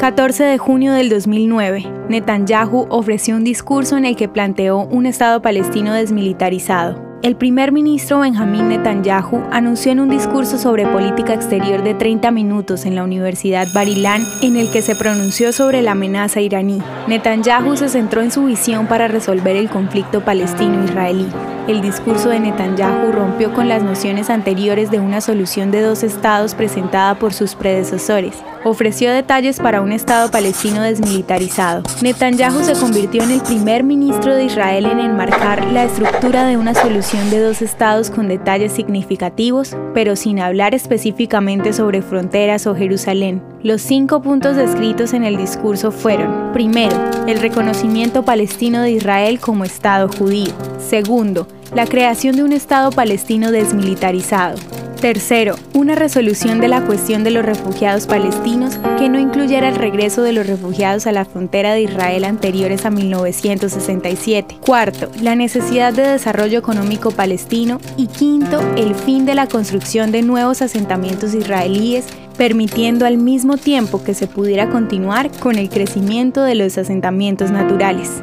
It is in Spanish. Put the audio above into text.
14 de junio del 2009, Netanyahu ofreció un discurso en el que planteó un Estado palestino desmilitarizado. El primer ministro Benjamín Netanyahu anunció en un discurso sobre política exterior de 30 minutos en la Universidad Barilán en el que se pronunció sobre la amenaza iraní. Netanyahu se centró en su visión para resolver el conflicto palestino-israelí. El discurso de Netanyahu rompió con las nociones anteriores de una solución de dos estados presentada por sus predecesores. Ofreció detalles para un estado palestino desmilitarizado. Netanyahu se convirtió en el primer ministro de Israel en enmarcar la estructura de una solución de dos estados con detalles significativos, pero sin hablar específicamente sobre fronteras o Jerusalén. Los cinco puntos descritos en el discurso fueron, primero, el reconocimiento palestino de Israel como Estado judío. Segundo, la creación de un Estado palestino desmilitarizado. Tercero, una resolución de la cuestión de los refugiados palestinos que no incluyera el regreso de los refugiados a la frontera de Israel anteriores a 1967. Cuarto, la necesidad de desarrollo económico palestino. Y quinto, el fin de la construcción de nuevos asentamientos israelíes permitiendo al mismo tiempo que se pudiera continuar con el crecimiento de los asentamientos naturales.